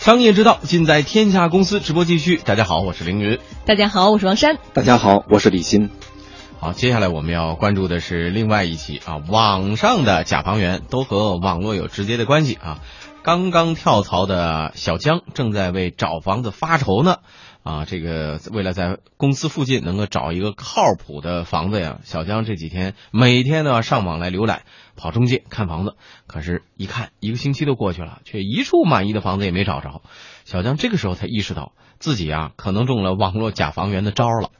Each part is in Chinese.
商业之道，尽在天下公司。直播继续，大家好，我是凌云。大家好，我是王珊。大家好，我是李欣。好，接下来我们要关注的是另外一起啊，网上的假房源都和网络有直接的关系啊。刚刚跳槽的小江正在为找房子发愁呢。啊，这个为了在公司附近能够找一个靠谱的房子呀，小江这几天每天都要上网来浏览，跑中介看房子。可是，一看一个星期都过去了，却一处满意的房子也没找着。小江这个时候才意识到自己啊，可能中了网络假房源的招了。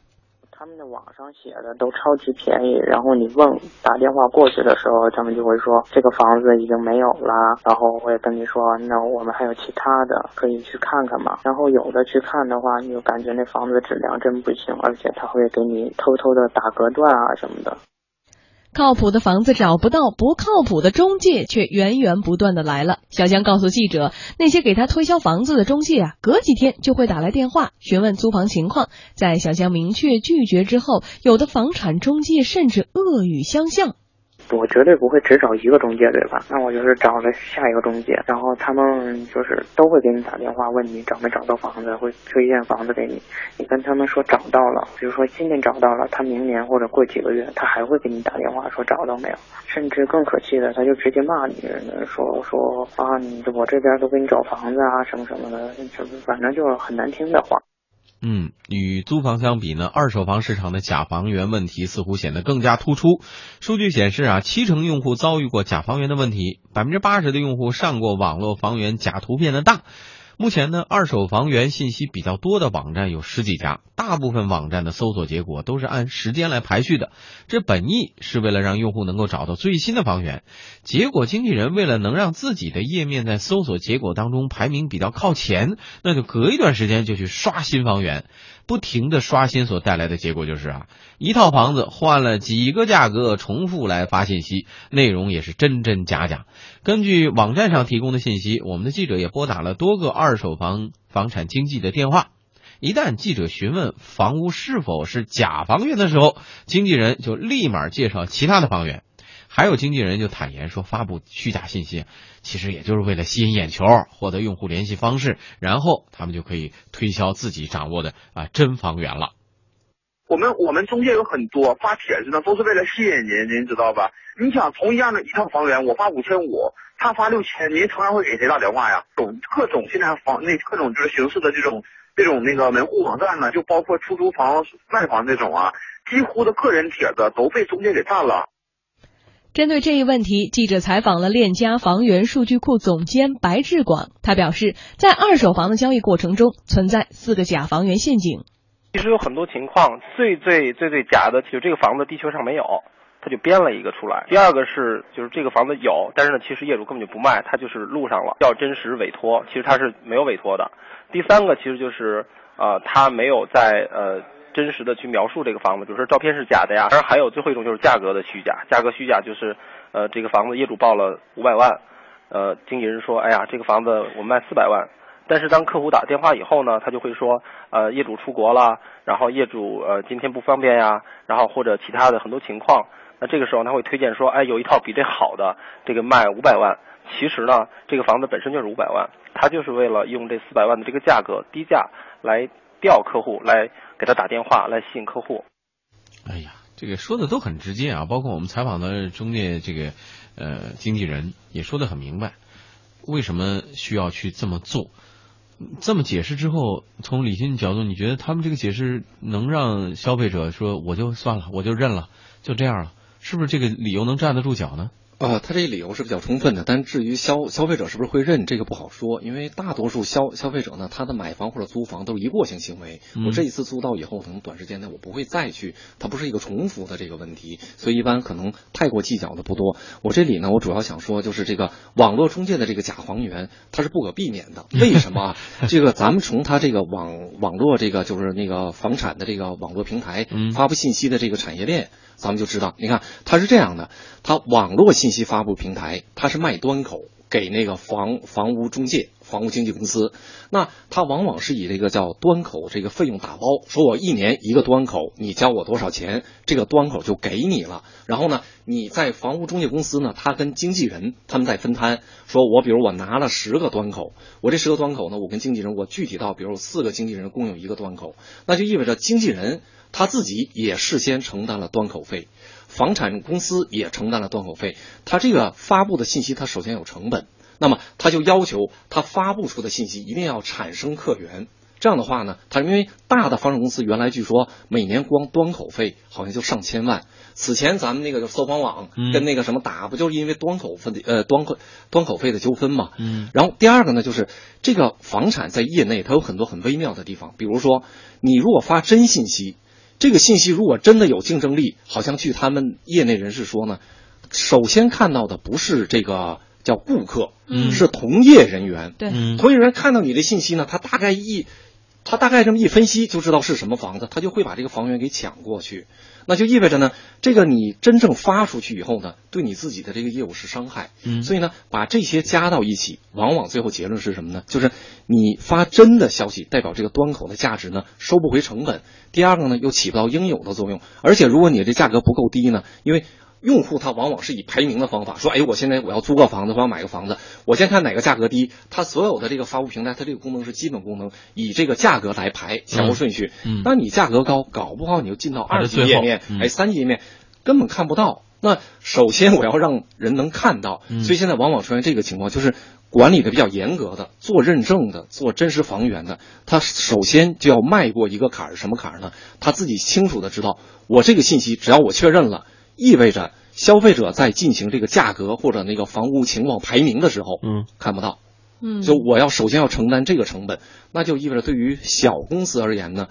网上写的都超级便宜，然后你问打电话过去的时候，他们就会说这个房子已经没有了，然后会跟你说，那我们还有其他的可以去看看嘛。然后有的去看的话，你就感觉那房子质量真不行，而且他会给你偷偷的打隔断啊什么的。靠谱的房子找不到，不靠谱的中介却源源不断的来了。小江告诉记者，那些给他推销房子的中介啊，隔几天就会打来电话询问租房情况。在小江明确拒绝之后，有的房产中介甚至恶语相向。我绝对不会只找一个中介，对吧？那我就是找了下一个中介，然后他们就是都会给你打电话问你找没找到房子，会推荐房子给你。你跟他们说找到了，比如说今年找到了，他明年或者过几个月，他还会给你打电话说找到没有。甚至更可气的，他就直接骂你，说说啊，你我这边都给你找房子啊，什么什么的，就反正就是很难听的话。嗯，与租房相比呢，二手房市场的假房源问题似乎显得更加突出。数据显示啊，七成用户遭遇过假房源的问题，百分之八十的用户上过网络房源假图片的当。目前呢，二手房源信息比较多的网站有十几家，大部分网站的搜索结果都是按时间来排序的。这本意是为了让用户能够找到最新的房源，结果经纪人为了能让自己的页面在搜索结果当中排名比较靠前，那就隔一段时间就去刷新房源。不停的刷新所带来的结果就是啊，一套房子换了几个价格重复来发信息，内容也是真真假假。根据网站上提供的信息，我们的记者也拨打了多个二手房房产经纪的电话。一旦记者询问房屋是否是假房源的时候，经纪人就立马介绍其他的房源。还有经纪人就坦言说，发布虚假信息，其实也就是为了吸引眼球，获得用户联系方式，然后他们就可以推销自己掌握的啊真房源了。我们 我们中介有很多发帖子呢，都是为了吸引您，您知道吧？你想同样的一套房源，我发五千五，他发六千，您同样会给谁打电话呀？种各种现在房那各种就是形式的这种这种那个门户网站呢，就包括出租房、卖房这种啊，几乎的个人帖子都被中介给占了。针对这一问题，记者采访了链家房源数据库总监白志广，他表示，在二手房的交易过程中存在四个假房源陷阱。其实有很多情况，最最最最假的，就是这个房子地球上没有，他就编了一个出来。第二个是，就是这个房子有，但是呢，其实业主根本就不卖，他就是录上了，叫真实委托，其实他是没有委托的。第三个其实就是，呃，他没有在呃。真实的去描述这个房子，比如说照片是假的呀。当然还有最后一种就是价格的虚假，价格虚假就是，呃，这个房子业主报了五百万，呃，经纪人说，哎呀，这个房子我卖四百万。但是当客户打电话以后呢，他就会说，呃，业主出国了，然后业主呃今天不方便呀，然后或者其他的很多情况。那这个时候他会推荐说，哎，有一套比这好的，这个卖五百万。其实呢，这个房子本身就是五百万，他就是为了用这四百万的这个价格低价来调客户来。给他打电话来吸引客户。哎呀，这个说的都很直接啊，包括我们采访的中介这个呃经纪人也说的很明白，为什么需要去这么做？这么解释之后，从理性角度，你觉得他们这个解释能让消费者说我就算了，我就认了，就这样了？是不是这个理由能站得住脚呢？呃，他这个理由是比较充分的，但至于消消费者是不是会认，这个不好说，因为大多数消消费者呢，他的买房或者租房都是一过性行为。我这一次租到以后，可能短时间内我不会再去，它不是一个重复的这个问题，所以一般可能太过计较的不多。我这里呢，我主要想说，就是这个网络中介的这个假房源，它是不可避免的。为什么？这个咱们从它这个网网络这个就是那个房产的这个网络平台发布信息的这个产业链。咱们就知道，你看它是这样的，它网络信信息发布平台，它是卖端口给那个房房屋中介。房屋经纪公司，那它往往是以这个叫端口这个费用打包，说我一年一个端口，你交我多少钱，这个端口就给你了。然后呢，你在房屋中介公司呢，他跟经纪人他们在分摊，说我比如我拿了十个端口，我这十个端口呢，我跟经纪人我具体到，比如四个经纪人共有一个端口，那就意味着经纪人他自己也事先承担了端口费。房产公司也承担了端口费，他这个发布的信息，他首先有成本，那么他就要求他发布出的信息一定要产生客源。这样的话呢，他因为大的房产公司原来据说每年光端口费好像就上千万。此前咱们那个搜房网跟那个什么打，不就是因为端口费的呃端口端口费的纠纷嘛？嗯。然后第二个呢，就是这个房产在业内它有很多很微妙的地方，比如说你如果发真信息。这个信息如果真的有竞争力，好像据他们业内人士说呢，首先看到的不是这个叫顾客，嗯，是同业人员。对，同业人员看到你的信息呢，他大概一，他大概这么一分析就知道是什么房子，他就会把这个房源给抢过去。那就意味着呢，这个你真正发出去以后呢，对你自己的这个业务是伤害。嗯，所以呢，把这些加到一起，往往最后结论是什么呢？就是你发真的消息，代表这个端口的价值呢收不回成本。第二个呢，又起不到应有的作用。而且如果你这价格不够低呢，因为用户他往往是以排名的方法说，哎，我现在我要租个房子，我要买个房子，我先看哪个价格低。他所有的这个发布平台，它这个功能是基本功能，以这个价格来排前后顺序。嗯，当你价格高，搞不好你就进到二级页面，哎，三级页面根本看不到。那首先我要让人能看到，所以现在往往出现这个情况，就是管理的比较严格的、做认证的、做真实房源的，他首先就要迈过一个坎儿，什么坎儿呢？他自己清楚的知道，我这个信息只要我确认了，意味着消费者在进行这个价格或者那个房屋情况排名的时候，嗯，看不到，嗯，就我要首先要承担这个成本，那就意味着对于小公司而言呢，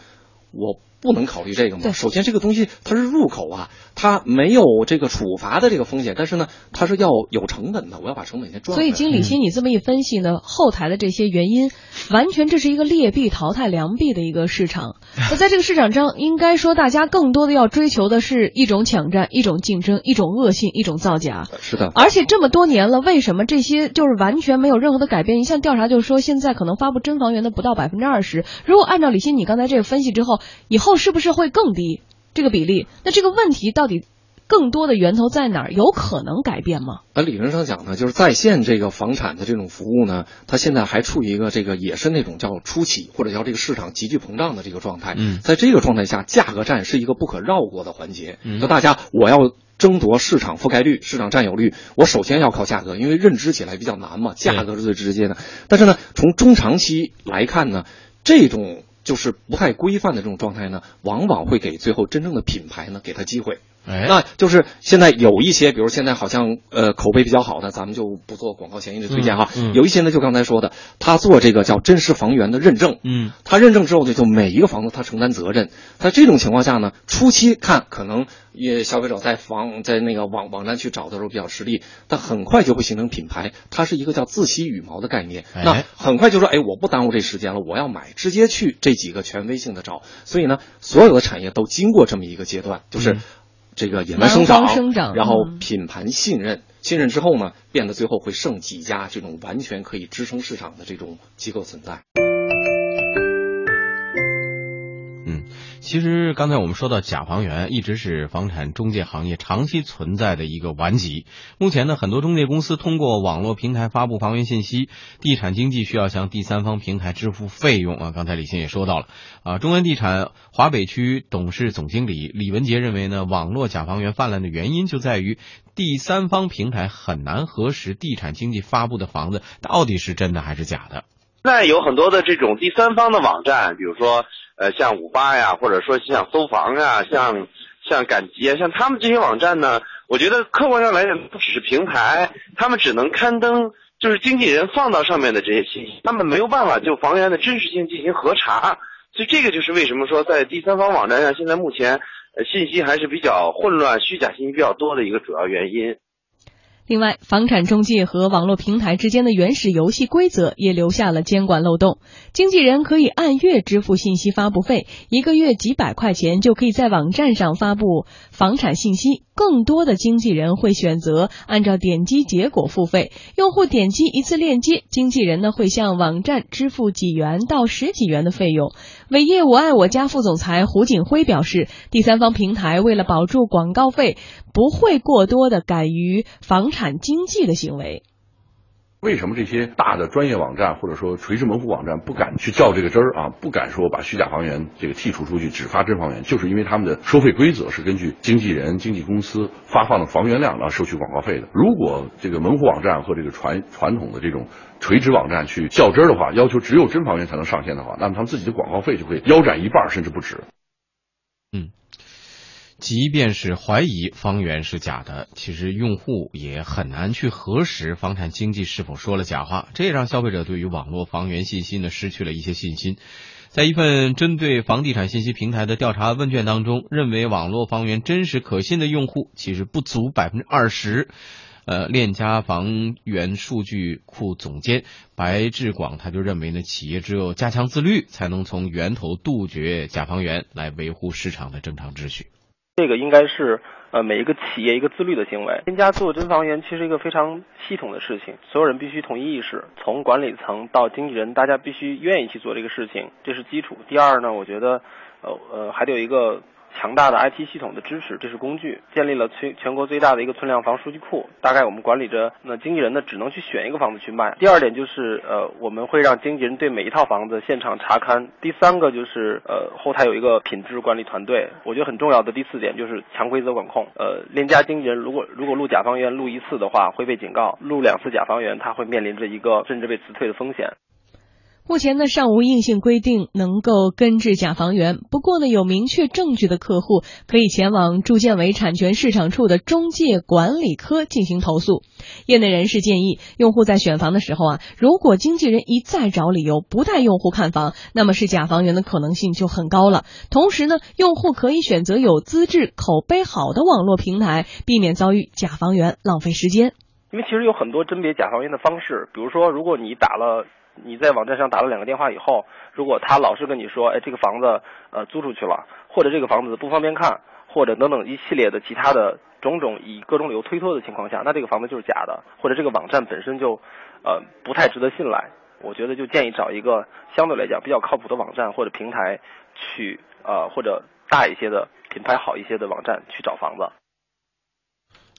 我。不能考虑这个吗？首先，这个东西它是入口啊，它没有这个处罚的这个风险，但是呢，它是要有成本的，我要把成本先赚。所以，经理欣，你这么一分析呢，后台的这些原因，完全这是一个劣币淘汰良币的一个市场。那在这个市场上，应该说大家更多的要追求的是一种抢占、一种竞争、一种恶性、一种造假。是的。而且这么多年了，为什么这些就是完全没有任何的改变？一项调查就是说，现在可能发布真房源的不到百分之二十。如果按照李欣你刚才这个分析之后，以后是不是会更？低这个比例，那这个问题到底更多的源头在哪儿？有可能改变吗？呃，理论上讲呢，就是在线这个房产的这种服务呢，它现在还处于一个这个也是那种叫初期或者叫这个市场急剧膨胀的这个状态。嗯，在这个状态下，价格战是一个不可绕过的环节。嗯，就大家我要争夺市场覆盖率、市场占有率，我首先要靠价格，因为认知起来比较难嘛，价格是最直接的。但是呢，从中长期来看呢，这种。就是不太规范的这种状态呢，往往会给最后真正的品牌呢给他机会。哎，那就是现在有一些，比如现在好像呃口碑比较好的，咱们就不做广告嫌疑的推荐哈。有一些呢，就刚才说的，他做这个叫真实房源的认证。嗯，他认证之后呢，就每一个房子他承担责任。在这种情况下呢，初期看可能也消费者在房在那个网网站去找的时候比较吃力，但很快就会形成品牌。它是一个叫自吸羽毛的概念。那很快就说，哎，我不耽误这时间了，我要买，直接去这几个权威性的找。所以呢，所有的产业都经过这么一个阶段，就是。这个野蛮生长，然后品牌信任，信任之后呢，变得最后会剩几家这种完全可以支撑市场的这种机构存在。其实刚才我们说到假房源，一直是房产中介行业长期存在的一个顽疾。目前呢，很多中介公司通过网络平台发布房源信息，地产经纪需要向第三方平台支付费用啊。刚才李欣也说到了啊，中原地产华北区董事总经理李文杰认为呢，网络假房源泛滥的原因就在于第三方平台很难核实地产经纪发布的房子到底是真的还是假的。现在有很多的这种第三方的网站，比如说。呃，像五八呀，或者说像搜房呀，像像赶集啊，像他们这些网站呢，我觉得客观上来讲，不只是平台，他们只能刊登就是经纪人放到上面的这些信息，他们没有办法就房源的真实性进行核查，所以这个就是为什么说在第三方网站上，现在目前呃信息还是比较混乱、虚假信息比较多的一个主要原因。另外，房产中介和网络平台之间的原始游戏规则也留下了监管漏洞。经纪人可以按月支付信息发布费，一个月几百块钱就可以在网站上发布房产信息。更多的经纪人会选择按照点击结果付费。用户点击一次链接，经纪人呢会向网站支付几元到十几元的费用。伟业我爱我家副总裁胡景辉表示，第三方平台为了保住广告费，不会过多的敢于房产经纪的行为。为什么这些大的专业网站或者说垂直门户网站不敢去较这个真儿啊？不敢说把虚假房源这个剔除出去，只发真房源，就是因为他们的收费规则是根据经纪人、经纪公司发放的房源量来收取广告费的。如果这个门户网站和这个传传统的这种垂直网站去较真儿的话，要求只有真房源才能上线的话，那么他们自己的广告费就会腰斩一半，甚至不止。即便是怀疑方圆是假的，其实用户也很难去核实房产经纪是否说了假话，这也让消费者对于网络房源信息呢失去了一些信心。在一份针对房地产信息平台的调查问卷当中，认为网络房源真实可信的用户其实不足百分之二十。呃，链家房源数据库总监白志广他就认为呢，企业只有加强自律，才能从源头杜绝假房源，来维护市场的正常秩序。这个应该是呃每一个企业一个自律的行为。添加做真房源其实一个非常系统的事情，所有人必须统一意识，从管理层到经纪人，大家必须愿意去做这个事情，这是基础。第二呢，我觉得呃呃还得有一个。强大的 IT 系统的支持，这是工具。建立了全全国最大的一个存量房数据库，大概我们管理着。那经纪人呢，只能去选一个房子去卖。第二点就是，呃，我们会让经纪人对每一套房子现场查勘。第三个就是，呃，后台有一个品质管理团队。我觉得很重要的第四点就是强规则管控。呃，链家经纪人如果如果录假房源录一次的话，会被警告；录两次假房源，他会面临着一个甚至被辞退的风险。目前呢，尚无硬性规定能够根治假房源。不过呢，有明确证据的客户可以前往住建委产权市场处的中介管理科进行投诉。业内人士建议，用户在选房的时候啊，如果经纪人一再找理由不带用户看房，那么是假房源的可能性就很高了。同时呢，用户可以选择有资质、口碑好的网络平台，避免遭遇假房源，浪费时间。因为其实有很多甄别假房源的方式，比如说，如果你打了。你在网站上打了两个电话以后，如果他老是跟你说，哎，这个房子呃租出去了，或者这个房子不方便看，或者等等一系列的其他的种种以各种理由推脱的情况下，那这个房子就是假的，或者这个网站本身就呃不太值得信赖。我觉得就建议找一个相对来讲比较靠谱的网站或者平台去呃或者大一些的品牌好一些的网站去找房子。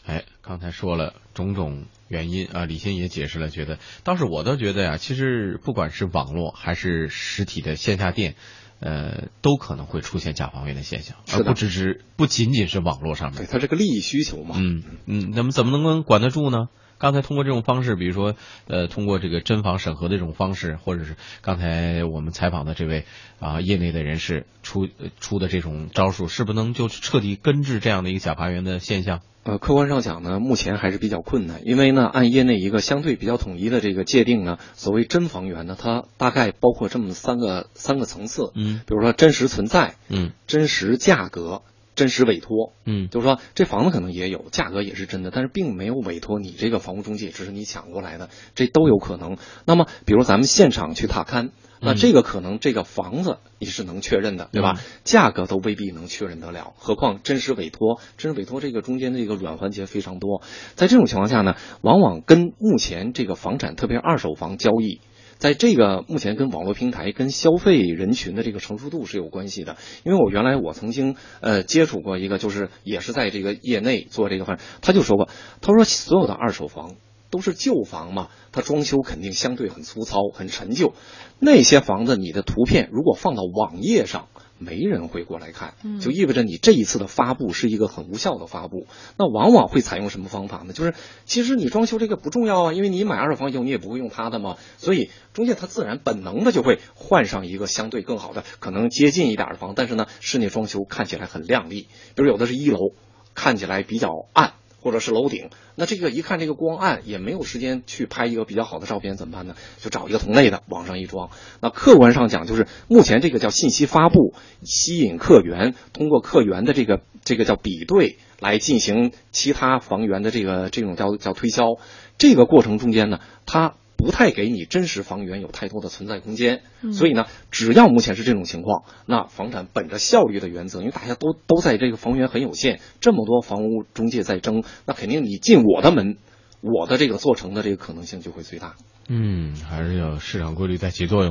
哎，刚才说了种种。原因啊，李欣也解释了，觉得倒是我倒觉得呀，其实不管是网络还是实体的线下店，呃，都可能会出现假房源的现象，而不只是不仅仅是网络上面，对，它这个利益需求嘛，嗯嗯，那么怎么能够管得住呢？刚才通过这种方式，比如说呃，通过这个真房审核的这种方式，或者是刚才我们采访的这位啊业内的人士出出的这种招数，是不能就彻底根治这样的一个假房源的现象？呃，客观上讲呢，目前还是比较困难，因为呢，按业内一个相对比较统一的这个界定呢，所谓真房源呢，它大概包括这么三个三个层次，嗯，比如说真实存在，嗯，真实价格，真实委托，嗯，就是说这房子可能也有价格也是真的，但是并没有委托你这个房屋中介，只是你抢过来的，这都有可能。那么，比如咱们现场去踏勘。那这个可能这个房子你是能确认的，对吧？价格都未必能确认得了，何况真实委托，真实委托这个中间的一个软环节非常多。在这种情况下呢，往往跟目前这个房产，特别是二手房交易，在这个目前跟网络平台、跟消费人群的这个成熟度是有关系的。因为我原来我曾经呃接触过一个，就是也是在这个业内做这个房，他就说过，他说所有的二手房。都是旧房嘛，它装修肯定相对很粗糙、很陈旧。那些房子，你的图片如果放到网页上，没人会过来看，就意味着你这一次的发布是一个很无效的发布。那往往会采用什么方法呢？就是其实你装修这个不重要啊，因为你买二手房以后你也不会用它的嘛，所以中介他自然本能的就会换上一个相对更好的、可能接近一点的房，但是呢，室内装修看起来很亮丽。比如有的是一楼，看起来比较暗。或者是楼顶，那这个一看这个光暗，也没有时间去拍一个比较好的照片，怎么办呢？就找一个同类的往上一装。那客观上讲，就是目前这个叫信息发布，吸引客源，通过客源的这个这个叫比对来进行其他房源的这个这种叫叫推销。这个过程中间呢，它。不太给你真实房源有太多的存在空间。嗯所以呢，只要目前是这种情况，那房产本着效率的原则，因为大家都都在这个房源很有限，这么多房屋中介在争，那肯定你进我的门，我的这个做成的这个可能性就会最大。嗯，还是要市场规律在起作用。